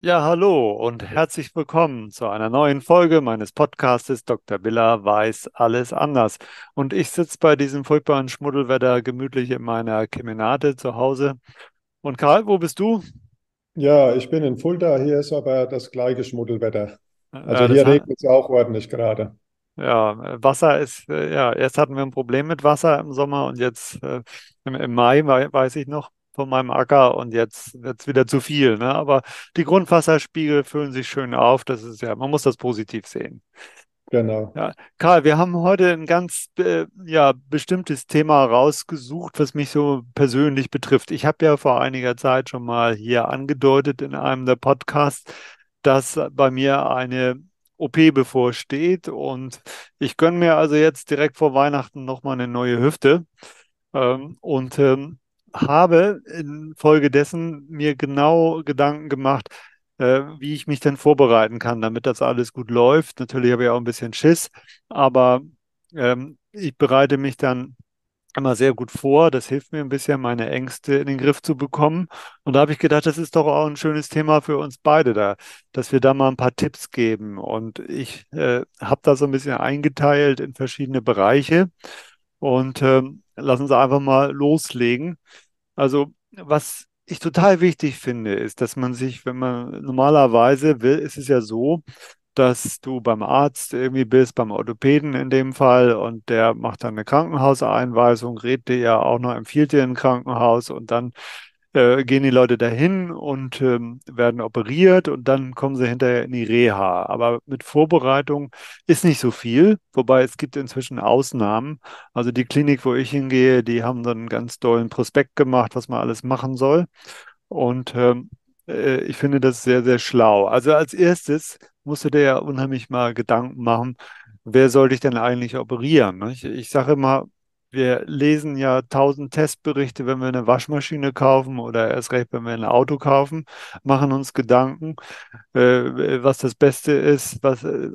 Ja, hallo und herzlich willkommen zu einer neuen Folge meines Podcastes Dr. Biller weiß alles anders. Und ich sitze bei diesem furchtbaren Schmuddelwetter gemütlich in meiner Kemenate zu Hause. Und Karl, wo bist du? Ja, ich bin in Fulda, hier ist aber das gleiche Schmuddelwetter. Also Ja, hier regnet es auch ordentlich gerade. ja, Wasser ist, äh, ja, erst hatten wir ein Problem mit Wasser im Sommer und jetzt äh, im, Mai, wei- weiß ich noch, von meinem Acker und jetzt wird es wieder zu viel, ne? Aber die Grundwasserspiegel füllen sich schön auf. Das ist ja, man muss das positiv sehen. Genau. Ja, Karl, wir haben heute ein ganz äh, ja, bestimmtes Thema rausgesucht, was mich so persönlich betrifft. Ich habe ja vor einiger Zeit schon mal hier angedeutet in einem der Podcasts, dass bei mir eine OP bevorsteht und ich gönne mir also jetzt direkt vor Weihnachten nochmal eine neue Hüfte ähm, und ähm, habe infolgedessen mir genau Gedanken gemacht, äh, wie ich mich denn vorbereiten kann, damit das alles gut läuft. Natürlich habe ich auch ein bisschen Schiss, aber ähm, ich bereite mich dann immer sehr gut vor. Das hilft mir ein bisschen, meine Ängste in den Griff zu bekommen. Und da habe ich gedacht, das ist doch auch ein schönes Thema für uns beide da, dass wir da mal ein paar Tipps geben. Und ich äh, habe da so ein bisschen eingeteilt in verschiedene Bereiche. Und ähm, lassen Sie einfach mal loslegen. Also, was ich total wichtig finde, ist, dass man sich, wenn man normalerweise will, ist es ja so, dass du beim Arzt irgendwie bist, beim Orthopäden in dem Fall, und der macht dann eine Krankenhauseinweisung, rät dir ja auch noch, empfiehlt dir ein Krankenhaus und dann äh, gehen die Leute dahin und ähm, werden operiert und dann kommen sie hinterher in die Reha. Aber mit Vorbereitung ist nicht so viel, wobei es gibt inzwischen Ausnahmen. Also die Klinik, wo ich hingehe, die haben so einen ganz dollen Prospekt gemacht, was man alles machen soll. Und ähm, äh, ich finde das sehr, sehr schlau. Also als erstes musst du dir ja unheimlich mal Gedanken machen, wer soll dich denn eigentlich operieren? Ich, ich sage immer, wir lesen ja tausend Testberichte, wenn wir eine Waschmaschine kaufen oder erst recht, wenn wir ein Auto kaufen, machen uns Gedanken, äh, was das Beste ist, was, äh,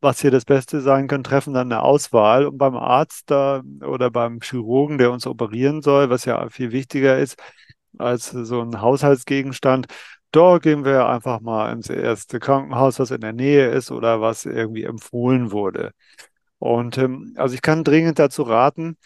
was hier das Beste sein kann, treffen dann eine Auswahl. Und beim Arzt da oder beim Chirurgen, der uns operieren soll, was ja viel wichtiger ist als so ein Haushaltsgegenstand, da gehen wir einfach mal ins erste Krankenhaus, was in der Nähe ist oder was irgendwie empfohlen wurde. Und ähm, also ich kann dringend dazu raten,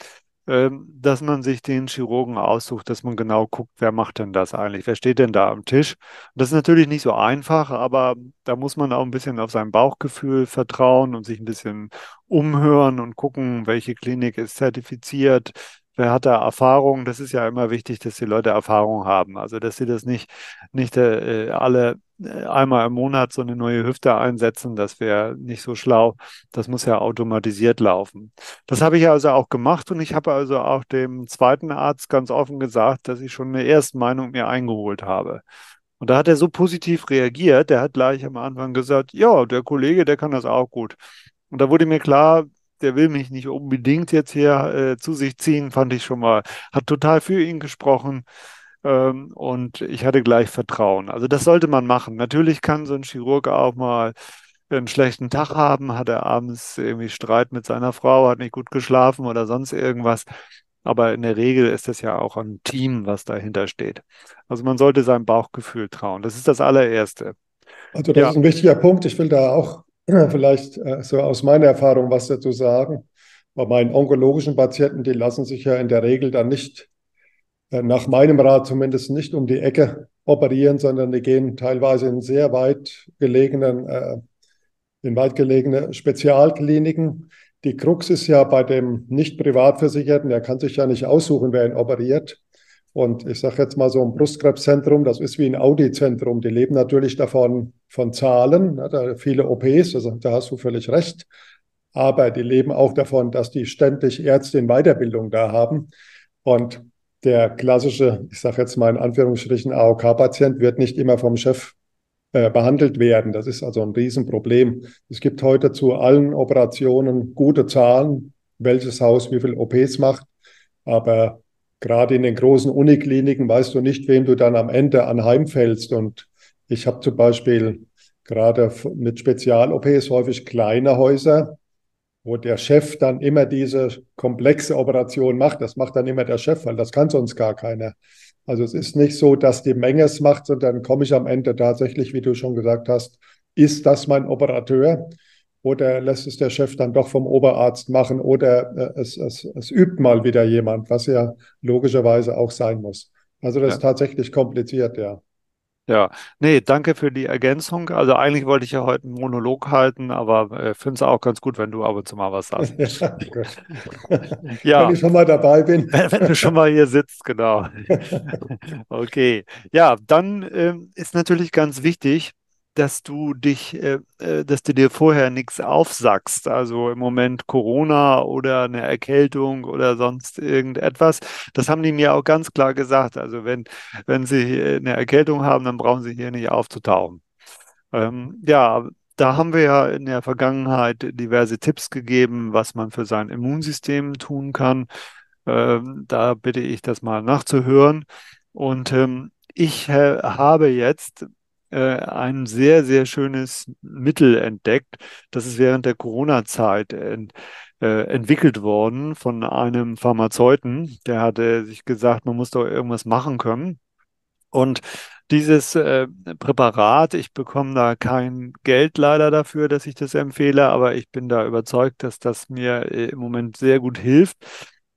ähm, dass man sich den Chirurgen aussucht, dass man genau guckt, wer macht denn das eigentlich? Wer steht denn da am Tisch? Das ist natürlich nicht so einfach, aber da muss man auch ein bisschen auf sein Bauchgefühl vertrauen und sich ein bisschen umhören und gucken, welche Klinik ist zertifiziert. Wer hat da Erfahrung? Das ist ja immer wichtig, dass die Leute Erfahrung haben. Also, dass sie das nicht, nicht äh, alle äh, einmal im Monat so eine neue Hüfte einsetzen. Das wäre nicht so schlau. Das muss ja automatisiert laufen. Das habe ich also auch gemacht und ich habe also auch dem zweiten Arzt ganz offen gesagt, dass ich schon eine Erstmeinung mir eingeholt habe. Und da hat er so positiv reagiert, der hat gleich am Anfang gesagt, ja, der Kollege, der kann das auch gut. Und da wurde mir klar, der will mich nicht unbedingt jetzt hier äh, zu sich ziehen, fand ich schon mal, hat total für ihn gesprochen. Ähm, und ich hatte gleich Vertrauen. Also das sollte man machen. Natürlich kann so ein Chirurg auch mal einen schlechten Tag haben, hat er abends irgendwie Streit mit seiner Frau, hat nicht gut geschlafen oder sonst irgendwas. Aber in der Regel ist das ja auch ein Team, was dahinter steht. Also man sollte seinem Bauchgefühl trauen. Das ist das allererste. Also das Ja, ist ein wichtiger Punkt. Ich will da auch vielleicht äh, so aus meiner Erfahrung was dazu sagen. Bei meinen onkologischen Patienten, die lassen sich ja in der Regel dann nicht, äh, nach meinem Rat zumindest nicht um die Ecke operieren, sondern die gehen teilweise in sehr weit gelegenen, äh, in weit gelegene Spezialkliniken. Die Krux ist ja bei dem nicht Privatversicherten, der kann sich ja nicht aussuchen, wer ihn operiert. Und ich sage jetzt mal so ein Brustkrebszentrum, das ist wie ein Audi-Zentrum. Die leben natürlich davon von Zahlen, ne, da viele OPs, also da hast du völlig recht. Aber die leben auch davon, dass die ständig Ärzte in Weiterbildung da haben. Und der klassische, ich sage jetzt mal in Anführungsstrichen, AOK-Patient wird nicht immer vom Chef äh, behandelt werden. Das ist also ein Riesenproblem. Es gibt heute zu allen Operationen gute Zahlen, welches Haus wie viel OPs macht. Aber gerade in den großen Unikliniken weißt du nicht, wem du dann am Ende anheimfällst. Und ich habe zum Beispiel gerade mit Spezial-OPs häufig kleine Häuser, wo der Chef dann immer diese komplexe Operation macht. Das macht dann immer der Chef, weil das kann sonst gar keiner. Also es ist nicht so, dass die Menge es macht, sondern komme ich am Ende tatsächlich, wie du schon gesagt hast, ist das mein Operateur? Oder lässt es der Chef dann doch vom Oberarzt machen oder äh, es, es, es übt mal wieder jemand, was ja logischerweise auch sein muss. Also das ja. ist tatsächlich kompliziert, ja. Ja, nee, danke für die Ergänzung. Also eigentlich wollte ich ja heute einen Monolog halten, aber äh, finde es auch ganz gut, wenn du ab und zu mal was sagst. ja, wenn ich schon mal dabei bin. Wenn, wenn, du schon mal hier sitzt, genau. okay, ja, dann äh, ist natürlich ganz wichtig, dass du dich, äh, äh, dass du dir vorher nichts aufsackst. Also im Moment Corona oder eine Erkältung oder sonst irgendetwas. Das haben die mir auch ganz klar gesagt. Also wenn, wenn sie eine Erkältung haben, dann brauchen sie hier nicht aufzutauchen. Ähm, ja, da haben wir ja in der Vergangenheit diverse Tipps gegeben, was man für sein Immunsystem tun kann. Ähm, da bitte ich das mal nachzuhören. Und ähm, ich äh, habe jetzt ein sehr, sehr schönes Mittel entdeckt. Das ist während der Corona-Zeit ent, äh, entwickelt worden von einem Pharmazeuten. Der hatte sich gesagt, man muss doch irgendwas machen können. Und dieses äh, Präparat, ich bekomme da kein Geld leider dafür, dass ich das empfehle, aber ich bin da überzeugt, dass das mir äh, im Moment sehr gut hilft.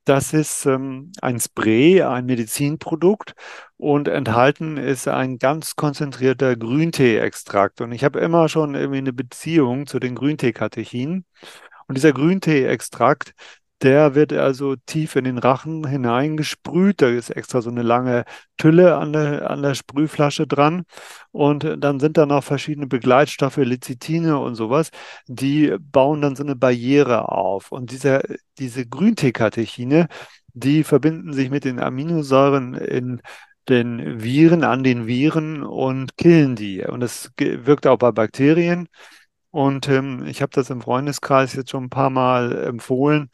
Das ist ähm, ein Spray, ein Medizinprodukt und enthalten ist ein ganz konzentrierter Grüntee-Extrakt. Und ich habe immer schon irgendwie eine Beziehung zu den Grüntee-Katechinen. Und dieser Grüntee-Extrakt, der wird also tief in den Rachen hineingesprüht. Da ist extra so eine lange Tülle an der, an der Sprühflasche dran. Und dann sind da noch verschiedene Begleitstoffe, Lecithine und sowas, die bauen dann so eine Barriere auf. Und dieser, diese Grünteekatechine, die verbinden sich mit den Aminosäuren in den Viren an den Viren und killen die. Und das wirkt auch bei Bakterien. Und ähm, ich habe das im Freundeskreis jetzt schon ein paar Mal empfohlen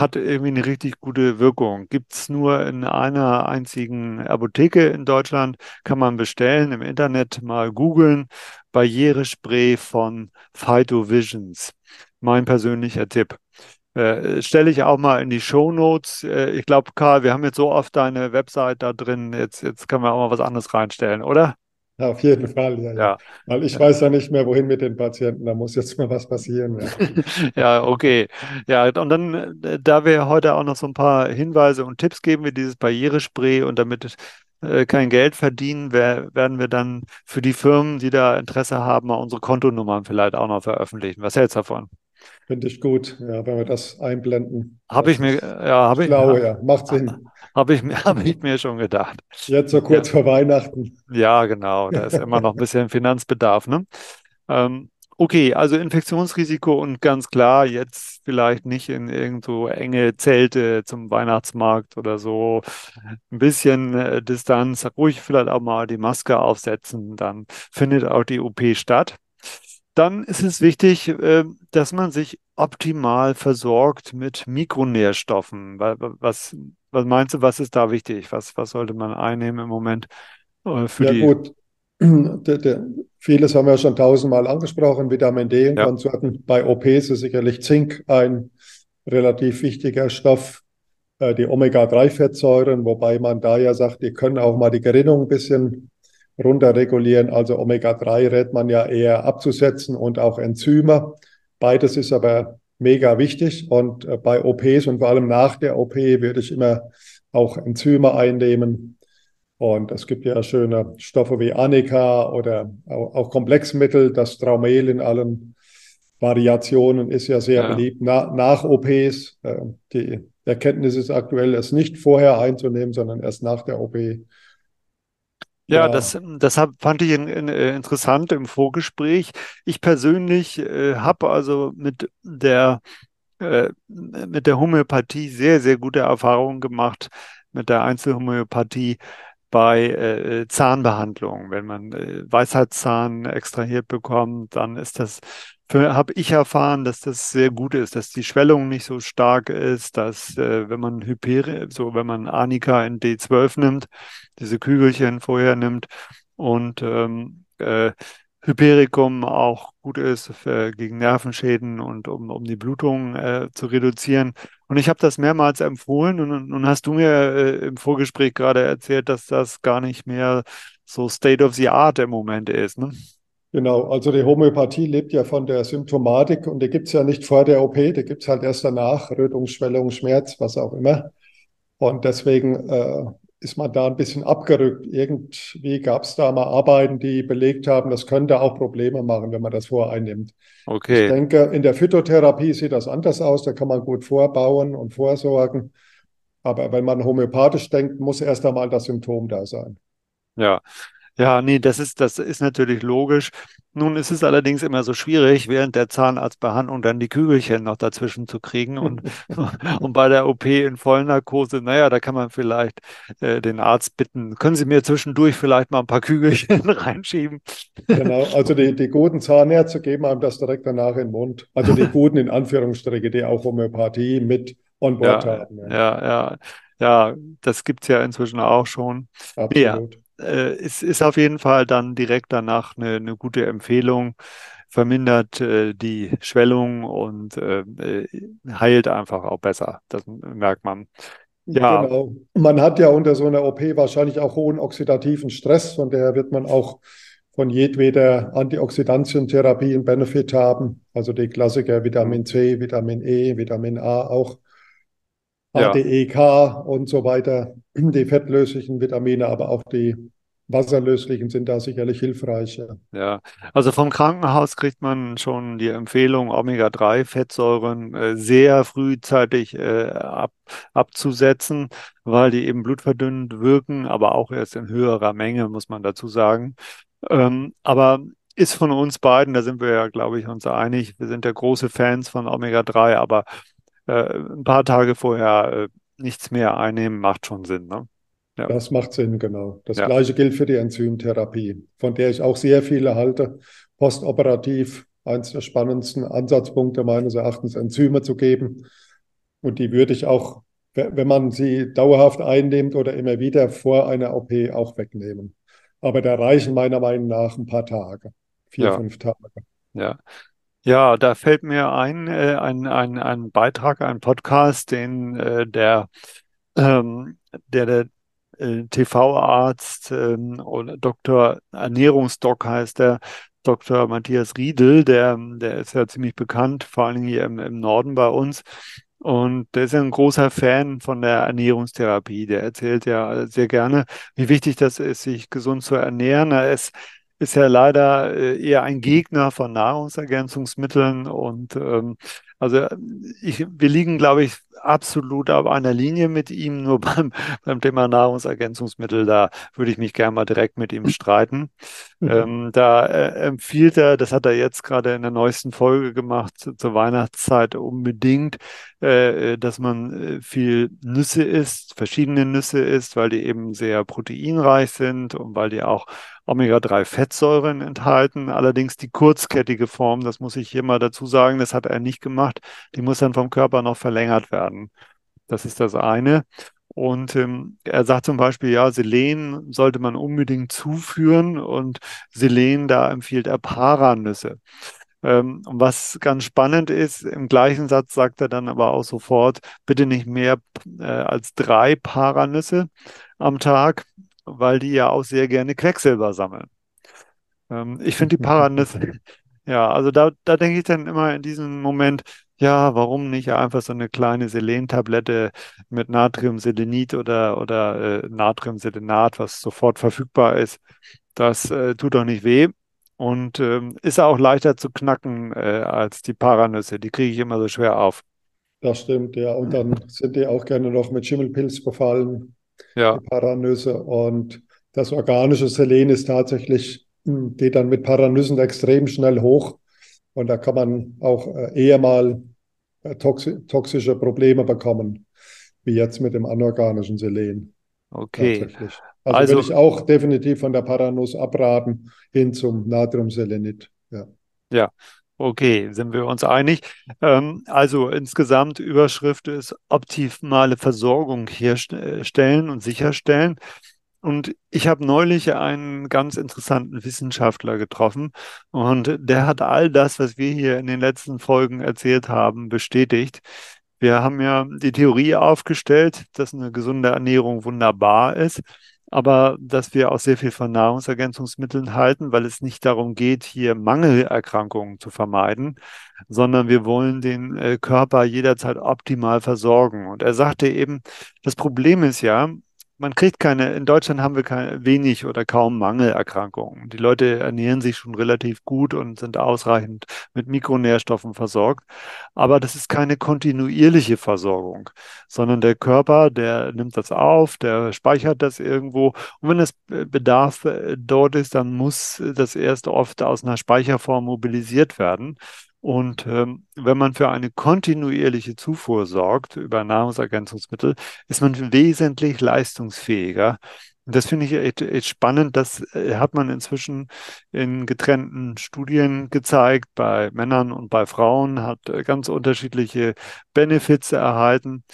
hat irgendwie eine richtig gute Wirkung. Gibt es nur in einer einzigen Apotheke in Deutschland, kann man bestellen, im Internet mal googeln. Barrierespray von Phytovisions. Mein persönlicher Tipp. Äh, stelle ich auch mal in die Show Notes. Äh, ich glaube, Karl, wir haben jetzt so oft deine Website da drin. Jetzt, jetzt können wir auch mal was anderes reinstellen, oder? Ja, auf jeden Fall, ja, ja. ja. Weil ich weiß ja nicht mehr, wohin mit den Patienten. Da muss jetzt mal was passieren. Ja, ja okay. Ja, und dann, äh, da wir heute auch noch so ein paar Hinweise und Tipps geben, wie dieses Barrierespray und damit äh, kein Geld verdienen, werden wir dann für die Firmen, die da Interesse haben, mal unsere Kontonummern vielleicht auch noch veröffentlichen. Was hältst du davon? Finde ich gut, ja, wenn wir das einblenden. Habe ich mir, ja, habe ich. Schlau, ja, macht Sinn. Habe ich, hab ich mir schon gedacht. Jetzt so kurz ja. vor Weihnachten. Ja, genau. Da ist immer noch ein bisschen Finanzbedarf. Ne? Ähm, okay, also Infektionsrisiko und ganz klar, jetzt vielleicht nicht in irgendwo enge Zelte zum Weihnachtsmarkt oder so. Ein bisschen äh, Distanz, ruhig vielleicht auch mal die Maske aufsetzen, dann findet auch die OP statt. Dann ist es wichtig, äh, dass man sich optimal versorgt mit Mikronährstoffen. Was, was meinst du, was ist da wichtig? Was, was sollte man einnehmen im Moment äh, für ja, die? gut. Der, der, vieles haben wir schon tausendmal angesprochen, Vitamin D und ja. Konsorten. Bei OPs ist sicherlich Zink ein relativ wichtiger Stoff. Äh, die Omega-3-Fettsäuren, wobei man da ja sagt, die können auch mal die Gerinnung ein bisschen runterregulieren. Also Omega-3 rät man ja eher abzusetzen und auch Enzyme. Beides ist aber mega wichtig und äh, bei OPs und vor allem nach der OP würde ich immer auch Enzyme einnehmen. Und es gibt ja schöne Stoffe wie Anika oder auch Komplexmittel. Das Traumel in allen Variationen ist ja sehr ja. beliebt Na, nach OPs. Äh, die Erkenntnis ist aktuell, es nicht vorher einzunehmen, sondern erst nach der OP. Ja, das, das hab, fand ich in, in, äh, interessant im Vorgespräch. Ich persönlich äh, habe also mit der, äh, mit der Homöopathie sehr, sehr gute Erfahrungen gemacht, mit der Einzelhomöopathie bei äh, Zahnbehandlungen. Wenn man äh, Weisheitszahn extrahiert bekommt, dann ist das habe ich erfahren, dass das sehr gut ist, dass die Schwellung nicht so stark ist, dass äh, wenn man Hyperi, so wenn man Anika in D12 nimmt, diese Kügelchen vorher nimmt und ähm, äh, Hypericum auch gut ist für, gegen Nervenschäden und um, um die Blutung äh, zu reduzieren. Und ich habe das mehrmals empfohlen und nun hast du mir äh, im Vorgespräch gerade erzählt, dass das gar nicht mehr so State of the Art im Moment ist. Ne? Genau, also die Homöopathie lebt ja von der Symptomatik und die gibt es ja nicht vor der OP, die gibt es halt erst danach, Rötung, Schwellung, Schmerz, was auch immer. Und deswegen äh, ist man da ein bisschen abgerückt. Irgendwie gab es da mal Arbeiten, die belegt haben, das könnte auch Probleme machen, wenn man das voreinnimmt. Okay. Ich denke, in der Phytotherapie sieht das anders aus, da kann man gut vorbauen und vorsorgen. Aber wenn man homöopathisch denkt, muss erst einmal das Symptom da sein. Ja, ja, nee, das ist, das ist natürlich logisch. Nun ist es allerdings immer so schwierig, während der Zahnarztbehandlung dann die Kügelchen noch dazwischen zu kriegen. Und, und bei der OP in Vollnarkose, naja, da kann man vielleicht äh, den Arzt bitten, können Sie mir zwischendurch vielleicht mal ein paar Kügelchen reinschieben? Genau, also die, die guten Zahnärzte geben einem das direkt danach in den Mund. Also die guten in Anführungsstriche, die auch Homöopathie mit on board ja, haben. Ja, ja, ja, ja das gibt es ja inzwischen auch schon. Absolut. Ja äh, es ist auf jeden Fall dann direkt danach eine, eine gute Empfehlung, vermindert äh, die Schwellung und äh, äh heilt einfach auch besser. Das merkt man. Ja. Genau. Man hat ja unter so einer OP wahrscheinlich auch hohen oxidativen Stress, von daher wird man auch von jedweder Antioxidantientherapie einen Benefit haben. Also die Klassiker Vitamin C, Vitamin E, Vitamin A auch. Ja. ADEK und so weiter, die fettlöslichen Vitamine, aber auch die wasserlöslichen sind da sicherlich hilfreich. Ja, also vom Krankenhaus kriegt man schon die Empfehlung, Omega-3-Fettsäuren äh, sehr frühzeitig äh, ab, abzusetzen, weil die eben blutverdünnend wirken, aber auch erst in höherer Menge, muss man dazu sagen. Ähm, aber ist von uns beiden, da sind wir ja, glaube ich, uns einig, wir sind ja große Fans von Omega-3, aber äh, ein paar Tage vorher äh, nichts mehr einnehmen, macht schon Sinn. Ne? Ja. Das macht Sinn, genau. Das ja. gleiche gilt für die Enzymtherapie, von der ich auch sehr viele halte. Postoperativ eines der spannendsten Ansatzpunkte meines Erachtens, Enzyme zu geben. Und die würde ich auch, wenn man sie dauerhaft einnimmt oder immer wieder vor einer OP auch wegnehmen. Aber da reichen meiner Meinung nach ein paar Tage, vier, ja. fünf Tage. Ja. Ja, da fällt mir ein, äh, ein, ein, ein Beitrag, ein Podcast, den äh, der, ähm, der, der äh, TV-Arzt ähm, oder Dr. Ernährungsdoc heißt der, Dr. Matthias Riedel, der, der ist ja ziemlich bekannt, vor allem hier im, im Norden bei uns. Und der ist ja ein großer Fan von der Ernährungstherapie. Der erzählt ja sehr gerne, wie wichtig das ist, sich gesund zu ernähren. Er ist, ist ja leider äh, eher ein Gegner von Nahrungsergänzungsmitteln und ähm, also ich, wir liegen, glaube ich, absolut auf einer Linie mit ihm. Nur beim, beim Thema Nahrungsergänzungsmittel, da würde ich mich gerne mal direkt mit ihm streiten. Mhm. Ähm, da äh, empfiehlt er, das hat er jetzt gerade in der neuesten Folge gemacht, zu, zur Weihnachtszeit unbedingt, äh, dass man äh, viel Nüsse isst, verschiedene Nüsse isst, weil die eben sehr proteinreich sind und weil die auch Omega-3-Fettsäuren enthalten. Allerdings die kurzkettige Form, das muss ich hier mal dazu sagen, das hat er nicht gemacht. Die muss dann vom Körper noch verlängert werden. Das ist das eine. Und ähm, er sagt zum Beispiel, ja, Selen sollte man unbedingt zuführen und Selen, da empfiehlt er Paranüsse. Ähm, was ganz spannend ist, im gleichen Satz sagt er dann aber auch sofort, bitte nicht mehr äh, als drei Paranüsse am Tag weil die ja auch sehr gerne Quecksilber sammeln. Ähm, ich finde die Paranüsse, ja, also da, da denke ich dann immer in diesem Moment, ja, warum nicht einfach so eine kleine Selentablette mit Natriumselenit oder, oder äh, Natriumselenat, was sofort verfügbar ist. Das äh, tut doch nicht weh und ähm, ist auch leichter zu knacken äh, als die Paranüsse. Die kriege ich immer so schwer auf. Das stimmt, ja. Und dann sind die auch gerne noch mit Schimmelpilz befallen ja. die Paranüsse. Und das organische Selen ist tatsächlich, hm, geht dann mit Paranüssen extrem schnell hoch. Und da kann man auch äh, eher mal äh, toxische Probleme bekommen, wie jetzt mit dem anorganischen Selen. Okay. Also, also will ich auch definitiv von der Paranuss abraten hin zum Natriumselenit. Ja. Ja, Okay, sind wir uns einig. Ähm, also insgesamt Überschrift ist optimale Versorgung herstellen und sicherstellen. Und ich habe neulich einen ganz interessanten Wissenschaftler getroffen und der hat all das, was wir hier in den letzten Folgen erzählt haben, bestätigt. Wir haben ja die Theorie aufgestellt, dass eine gesunde Ernährung wunderbar ist, aber dass wir auch sehr viel von Nahrungsergänzungsmitteln halten, weil es nicht darum geht, hier Mangelerkrankungen zu vermeiden, sondern wir wollen den äh, Körper jederzeit optimal versorgen. Und er sagte eben, das Problem ist ja, man kriegt keine, in Deutschland haben wir keine, wenig oder kaum Mangelerkrankungen. Die Leute ernähren sich schon relativ gut und sind ausreichend mit Mikronährstoffen versorgt. Aber das ist keine kontinuierliche Versorgung, sondern der Körper, der nimmt das auf, der speichert das irgendwo. Und wenn das Bedarf äh, dort ist, dann muss das erst oft aus einer Speicherform mobilisiert werden. Und ähm, wenn man für eine kontinuierliche Zufuhr sorgt über Nahrungsergänzungsmittel, ist man wesentlich leistungsfähiger. Und das finde ich echt, echt spannend. Das äh, hat man inzwischen in getrennten Studien gezeigt. Bei Männern und bei Frauen hat äh, ganz unterschiedliche Benefits erhalten.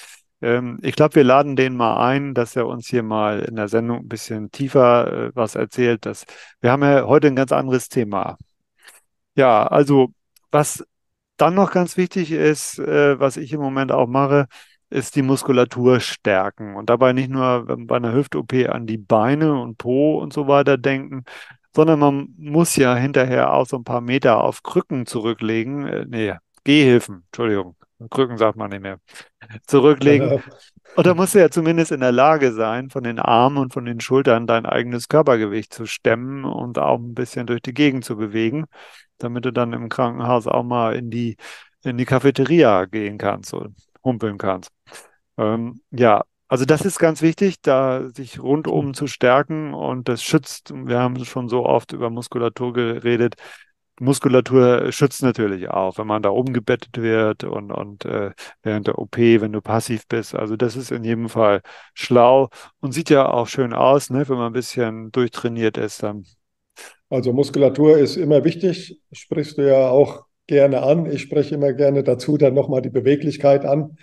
Ähm, ich glaube, wir laden den mal ein, dass er uns hier mal in der Sendung ein bisschen tiefer äh, was erzählt. Dass, wir haben ja heute ein ganz anderes Thema. Ja, also was dann noch ganz wichtig ist, äh, was ich im Moment auch mache, ist die Muskulatur stärken und dabei nicht nur bei einer Hüft-OP an die Beine und Po und so weiter denken, sondern man muss ja hinterher auch so ein paar Meter auf Krücken zurücklegen. Äh, nee, Gehhilfen, Entschuldigung, Krücken sagt man nicht mehr. Zurücklegen. Und da musst du ja zumindest in der Lage sein, von den Armen und von den Schultern dein eigenes Körpergewicht zu stemmen und auch ein bisschen durch die Gegend zu bewegen damit du dann im Krankenhaus auch mal in die, in die Cafeteria gehen kannst und humpeln kannst. Ähm, ja, also das ist ganz wichtig, da sich rundum zu stärken und das schützt. Wir haben schon so oft über Muskulatur geredet. Muskulatur schützt natürlich auch, wenn man da umgebettet wird und, und äh, während der OP, wenn du passiv bist. Also das ist in jedem Fall schlau und sieht ja auch schön aus, ne? Wenn man ein bisschen durchtrainiert ist, dann also Muskulatur ist immer wichtig, sprichst du ja auch gerne an. Ich spreche immer gerne dazu dann nochmal die Beweglichkeit an,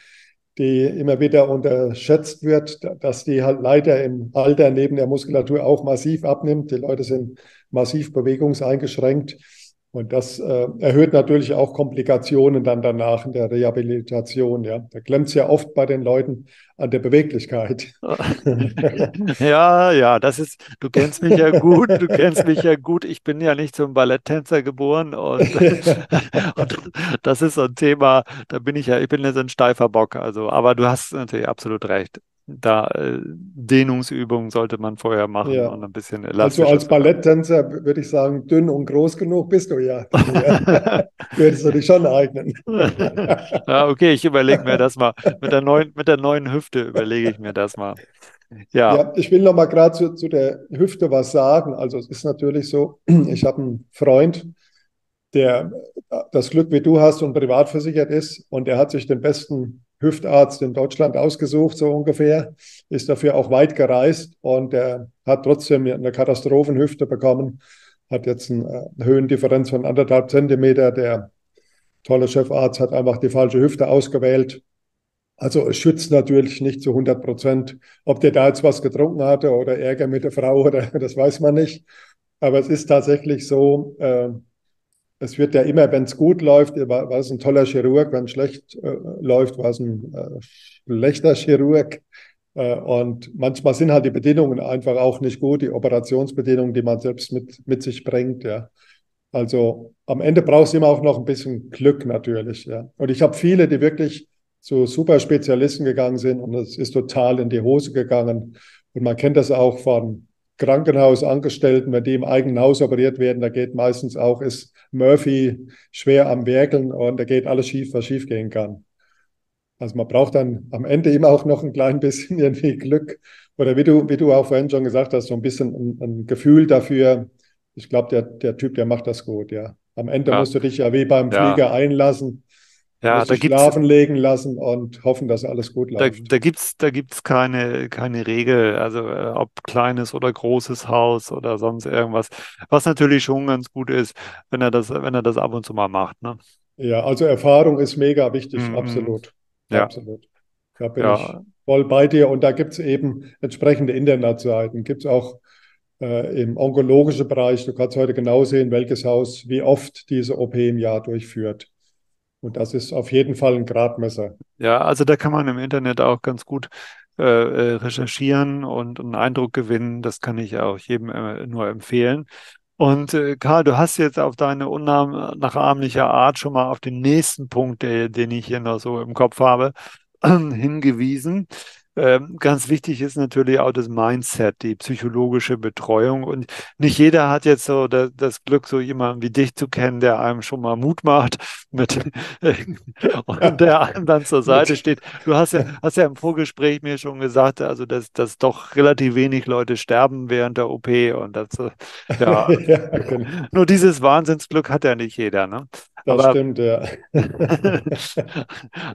die immer wieder unterschätzt wird, dass die halt leider im Alter neben der Muskulatur auch massiv abnimmt. Die Leute sind massiv bewegungseingeschränkt. Und das äh, erhöht natürlich auch Komplikationen dann danach in der Rehabilitation. Ja, da klemmt es ja oft bei den Leuten an der Beweglichkeit. ja, ja, das ist, du kennst mich ja gut, du kennst mich ja gut. Ich bin ja nicht zum Balletttänzer geboren und, und, das ist so ein Thema, da bin ich ja, ich bin ja so ein steifer Bock. Also, aber du hast natürlich absolut recht da äh, Dehnungsübungen sollte man vorher machen ja. und ein bisschen. Also als Balletttänzer würde ich sagen, dünn und groß genug bist du ja. Würdest du dich schon eignen. ja, okay, ich überlege mir das mal. Mit der neuen, mit der neuen Hüfte überlege ich mir das mal. Ja. ja ich will noch mal gerade zu, zu der Hüfte was sagen. Also es ist natürlich so, ich habe einen Freund, der das Glück wie du hast und privat versichert ist und der hat sich den besten Hüftarzt in Deutschland ausgesucht, so ungefähr, ist dafür auch weit gereist und er hat trotzdem eine Katastrophenhüfte bekommen, hat jetzt äh, eine Höhendifferenz von anderthalb Zentimeter. Der tolle Chefarzt hat einfach die falsche Hüfte ausgewählt. Also es schützt natürlich nicht zu 100 Prozent. Ob der da jetzt was getrunken hatte oder Ärger mit der Frau oder das weiß man nicht. Aber es ist tatsächlich so, äh, es wird ja immer, wenn es gut läuft, war, war, es ein toller Chirurg, wenn es schlecht äh, läuft, war es ein äh, schlechter Chirurg. Äh, und manchmal sind halt die Bedingungen einfach auch nicht gut, die Operationsbedingungen, die man selbst mit, mit sich bringt. Ja. Also am Ende brauchst du immer auch noch ein bisschen Glück natürlich. Ja. Und ich habe viele, die wirklich zu Superspezialisten gegangen sind und es ist total in die Hose gegangen. Und man kennt das auch von Krankenhausangestellten, wenn die im eigenen Haus operiert werden, da geht meistens auch, ist Murphy schwer am Werkeln und da geht alles schief, was schief gehen kann. Also man braucht dann am Ende immer auch noch ein klein bisschen irgendwie Glück oder wie du, wie du auch vorhin schon gesagt hast, so ein bisschen ein, ein Gefühl dafür. Ich glaube, der, der Typ, der macht das gut, ja. Am Ende ja. musst du dich ja wie beim Flieger ja. einlassen. Ja, da schlafen legen lassen und hoffen, dass alles gut läuft. Da, da gibt es da gibt's keine, keine Regel, also äh, ob kleines oder großes Haus oder sonst irgendwas. Was natürlich schon ganz gut ist, wenn er das, wenn er das ab und zu mal macht. Ne? Ja, also Erfahrung ist mega wichtig, mhm. absolut. Ja. Absolut. Da bin ja. ich voll bei dir. Und da gibt es eben entsprechende Internetseiten. Gibt es auch äh, im onkologischen Bereich. Du kannst heute genau sehen, welches Haus wie oft diese OP im Jahr durchführt. Und das ist auf jeden Fall ein Gradmesser. Ja, also da kann man im Internet auch ganz gut äh, äh recherchieren und einen Eindruck gewinnen. Das kann ich auch jedem äh, nur empfehlen. Und äh, Karl, du hast jetzt auf deine unnachahmliche Art schon mal auf den nächsten Punkt, der, den ich hier noch so im Kopf habe, hingewiesen. Ähm, ganz wichtig ist natürlich auch das Mindset, die psychologische Betreuung. Und nicht jeder hat jetzt so das, das Glück, so jemanden wie dich zu kennen, der einem schon mal Mut macht mit, und der einem dann zur Seite steht. Du hast ja, hast ja im Vorgespräch mir schon gesagt, also dass, dass doch relativ wenig Leute sterben während der OP und das, äh, ja, ja genau. nur dieses Wahnsinnsglück hat ja nicht jeder. Ne? Das aber, stimmt, ja.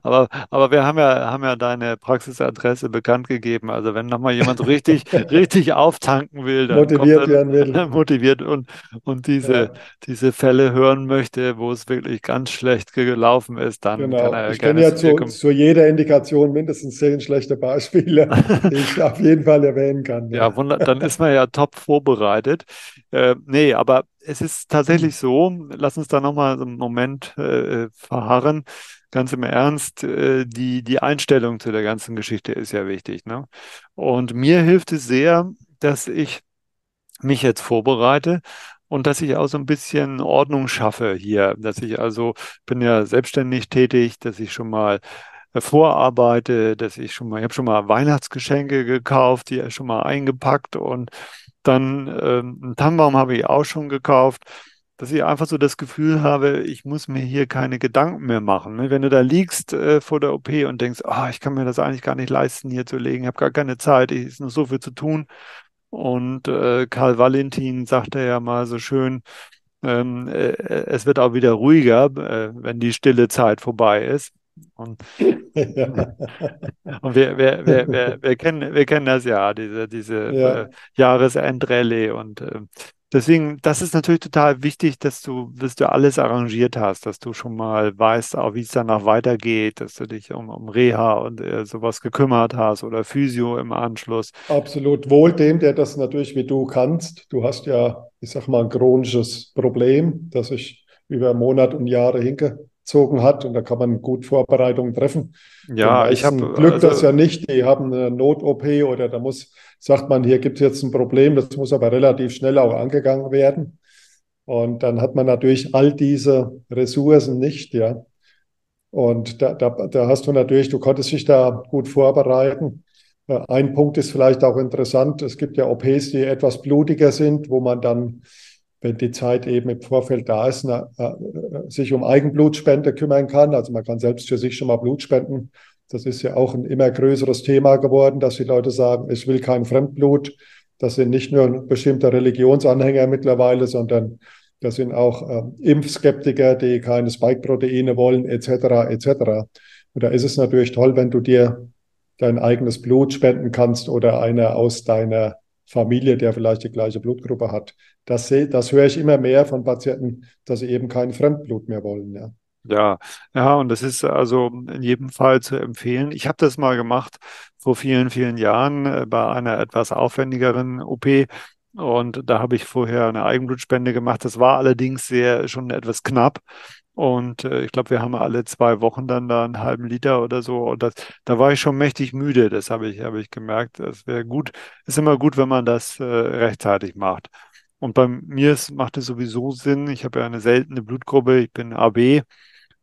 aber, aber wir haben ja, haben ja deine Praxisadresse bekannt gegeben. Also wenn nochmal jemand richtig, richtig auftanken will, dann motiviert werden will. motiviert und, und diese, ja. diese Fälle hören möchte, wo es wirklich ganz schlecht gelaufen ist, dann genau. kann er ich gerne ja zu, zu, jeder Indikation mindestens zehn schlechte Beispiele, die ich auf jeden Fall erwähnen kann. Ja, ja dann ist man ja top vorbereitet. Äh, nee, aber es ist tatsächlich mhm. so, lass uns da nochmal einen Moment äh, verharren. Ganz im Ernst, äh, die, die Einstellung zu der ganzen Geschichte ist ja wichtig. Ne? Und mir hilft es sehr, dass ich mich jetzt vorbereite und dass ich auch so ein bisschen Ordnung schaffe hier, dass ich also bin ja selbstständig tätig, dass ich schon mal äh, vorarbeite, dass ich schon mal, ich habe schon mal Weihnachtsgeschenke gekauft, die schon mal eingepackt und dann ähm, einen Tannenbaum habe ich auch schon gekauft, dass ich einfach so das Gefühl habe, ich muss mir hier keine Gedanken mehr machen. Ne? Wenn du da liegst äh, vor der OP und denkst, oh, ich kann mir das eigentlich gar nicht leisten, hier zu legen, habe gar keine Zeit, es ist noch so viel zu tun. Und äh, Karl Valentin sagte ja mal so schön, ähm, äh, es wird auch wieder ruhiger, äh, wenn die stille Zeit vorbei ist. Und, ja. und wir, wir, wir, wir, wir, kennen, wir kennen das ja, diese, diese ja. äh, Jahresendrallye. Und äh, deswegen, das ist natürlich total wichtig, dass du, dass du alles arrangiert hast, dass du schon mal weißt, auch wie es danach weitergeht, dass du dich um, um Reha und äh, sowas gekümmert hast oder Physio im Anschluss. Absolut. Wohl dem, der das natürlich wie du kannst. Du hast ja, ich sag mal, ein chronisches Problem, das sich über Monate und Jahre hinke gezogen hat und da kann man gut Vorbereitungen treffen. Ja, ich habe Glück also, das ja nicht. Die haben eine Not-OP oder da muss, sagt man, hier gibt es jetzt ein Problem, das muss aber relativ schnell auch angegangen werden. Und dann hat man natürlich all diese Ressourcen nicht, ja. Und da, da, da hast du natürlich, du konntest dich da gut vorbereiten. Äh, ein Punkt ist vielleicht auch interessant. Es gibt ja OPs, die etwas blutiger sind, wo man dann wenn die Zeit eben im Vorfeld da ist, na, äh, sich um Eigenblutspende kümmern kann. Also man kann selbst für sich schon mal Blut spenden. Das ist ja auch ein immer größeres Thema geworden, dass die Leute sagen, ich will kein Fremdblut. Das sind nicht nur bestimmte Religionsanhänger mittlerweile, sondern das sind auch äh, Impfskeptiker, die keine Spike-Proteine wollen, etc., etc. Und da ist es natürlich toll, wenn du dir dein eigenes Blut spenden kannst oder einer aus deiner Familie, der vielleicht die gleiche Blutgruppe hat. Das, das höre ich immer mehr von Patienten, dass sie eben kein Fremdblut mehr wollen. Ja. Ja, ja, und das ist also in jedem Fall zu empfehlen. Ich habe das mal gemacht vor vielen, vielen Jahren äh, bei einer etwas aufwendigeren OP. Und da habe ich vorher eine Eigenblutspende gemacht. Das war allerdings sehr schon etwas knapp. Und äh, ich glaube, wir haben alle zwei Wochen dann da einen halben Liter oder so. Und das, da war ich schon mächtig müde. Das habe ich, habe ich gemerkt. Das wäre gut. Ist immer gut, wenn man das äh, rechtzeitig macht. Und bei mir ist, macht es sowieso Sinn. Ich habe ja eine seltene Blutgruppe. Ich bin AB.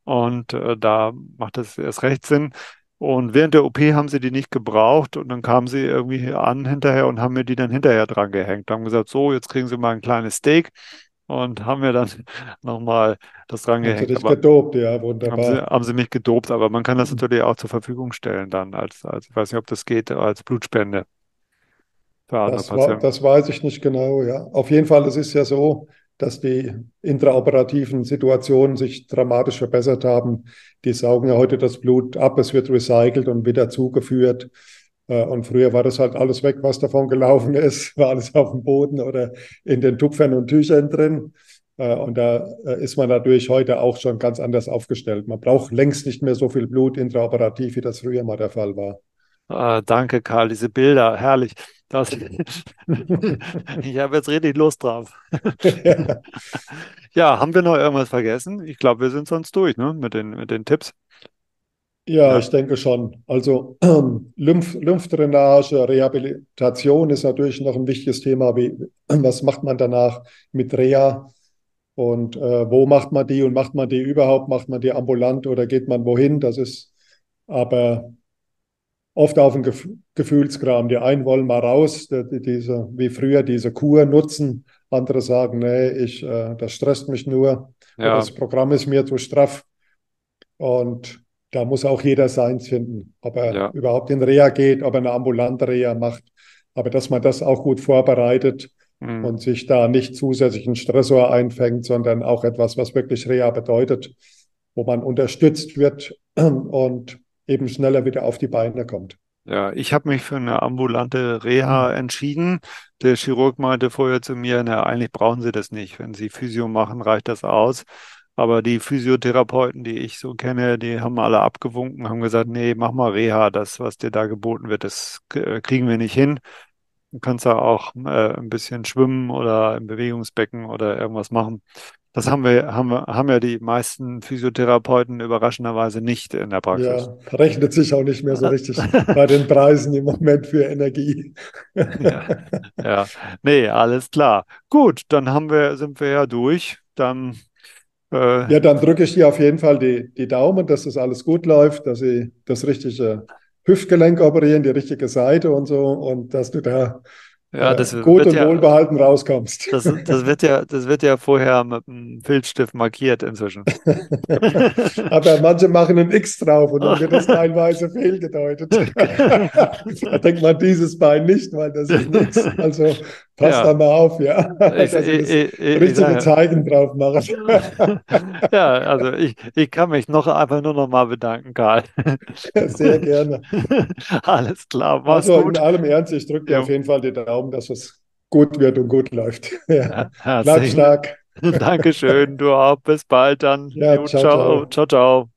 Und äh, da macht es erst recht Sinn. Und während der OP haben sie die nicht gebraucht und dann kamen sie irgendwie an hinterher und haben mir die dann hinterher dran gehängt. Haben gesagt, so, jetzt kriegen sie mal ein kleines Steak und haben mir dann nochmal das dran gehängt. Haben sie dich gedopt, ja, wunderbar. Haben sie, haben sie mich gedopt, aber man kann das mhm. natürlich auch zur Verfügung stellen dann, als, als ich weiß nicht, ob das geht, als Blutspende. Das, war, das weiß ich nicht genau, ja. Auf jeden Fall, es ist ja so, dass die intraoperativen Situationen sich dramatisch verbessert haben. Die saugen ja heute das Blut ab, es wird recycelt und wieder zugeführt. Äh, und früher war das halt alles weg, was davon gelaufen ist, war alles auf dem Boden oder in den Tupfern und Tüchern drin. Äh, und da äh, ist man natürlich heute auch schon ganz anders aufgestellt. Man braucht längst nicht mehr so viel Blut intraoperativ, wie das früher mal der Fall war. Ah, danke, Karl, diese Bilder, herrlich. Das, ich habe jetzt richtig Lust drauf. ja. ja, haben wir noch irgendwas vergessen? Ich glaube, wir sind sonst durch ne? mit, den, mit den Tipps. Ja, ja, ich denke schon. Also Lymph, Lymphdrainage, Rehabilitation ist natürlich noch ein wichtiges Thema. Wie, was macht man danach mit Reha? Und äh, wo macht man die und macht man die überhaupt? Macht man die ambulant oder geht man wohin? Das ist aber oft auf Gef Gefühlskram. Die einen wollen mal raus, die, diese, wie früher diese Kur nutzen. Andere sagen, nee, ich, äh, das stresst mich nur. Ja. Das Programm ist mir zu straff. Und da muss auch jeder seins finden, ob er ja. überhaupt in Reha geht, ob er eine ambulante Reha macht. Aber dass man das auch gut vorbereitet mhm. und sich da nicht zusätzlichen Stressor einfängt, sondern auch etwas, was wirklich Reha bedeutet, wo man unterstützt wird und eben schneller wieder auf die Beine kommt. Ja, ich habe mich für eine ambulante Reha entschieden. Der Chirurg meinte vorher zu mir, na, eigentlich brauchen Sie das nicht. Wenn Sie Physio machen, reicht das aus. Aber die Physiotherapeuten, die ich so kenne, die haben alle abgewunken, haben gesagt, nee, mach mal Reha, das, was dir da geboten wird, das äh, kriegen wir nicht hin. Du kannst da auch äh, ein bisschen schwimmen oder im Bewegungsbecken oder irgendwas machen. Das haben wir, haben wir, haben ja die meisten Physiotherapeuten überraschenderweise nicht in der Praxis. Ja, rechnet sich auch nicht mehr so richtig bei den Preisen im Moment für Energie. ja, ja, nee, alles klar. Gut, dann haben wir, sind wir ja durch. Dann äh, ja, dann drücke ich dir auf jeden Fall die, die Daumen, dass das alles gut läuft, dass sie das richtige Hüftgelenk operieren, die richtige Seite und so und dass du da ja, das äh, gut und ja, wohlbehalten rauskommst. Das, das, wird ja, das wird ja vorher mit einem Filzstift markiert inzwischen. Aber manche machen ein X drauf und dann wird das teilweise fehlgedeutet. da denkt man dieses Bein nicht, weil das ist nichts. Also passt ja. da mal auf, ja. Ich, dass ich, ich, ich richtige Zeichen drauf machen. ja, also ich, ich kann mich noch einfach nur noch mal bedanken, Karl. Sehr gerne. Alles klar, mach's also gut. in allem Ernst, ich drücke dir auf jeden Fall die Daumen, dass es gut wird und gut läuft. Ja. Bleib stark. Dankeschön, du auch. Bis bald dann. Ja, ciao, ciao. ciao. ciao.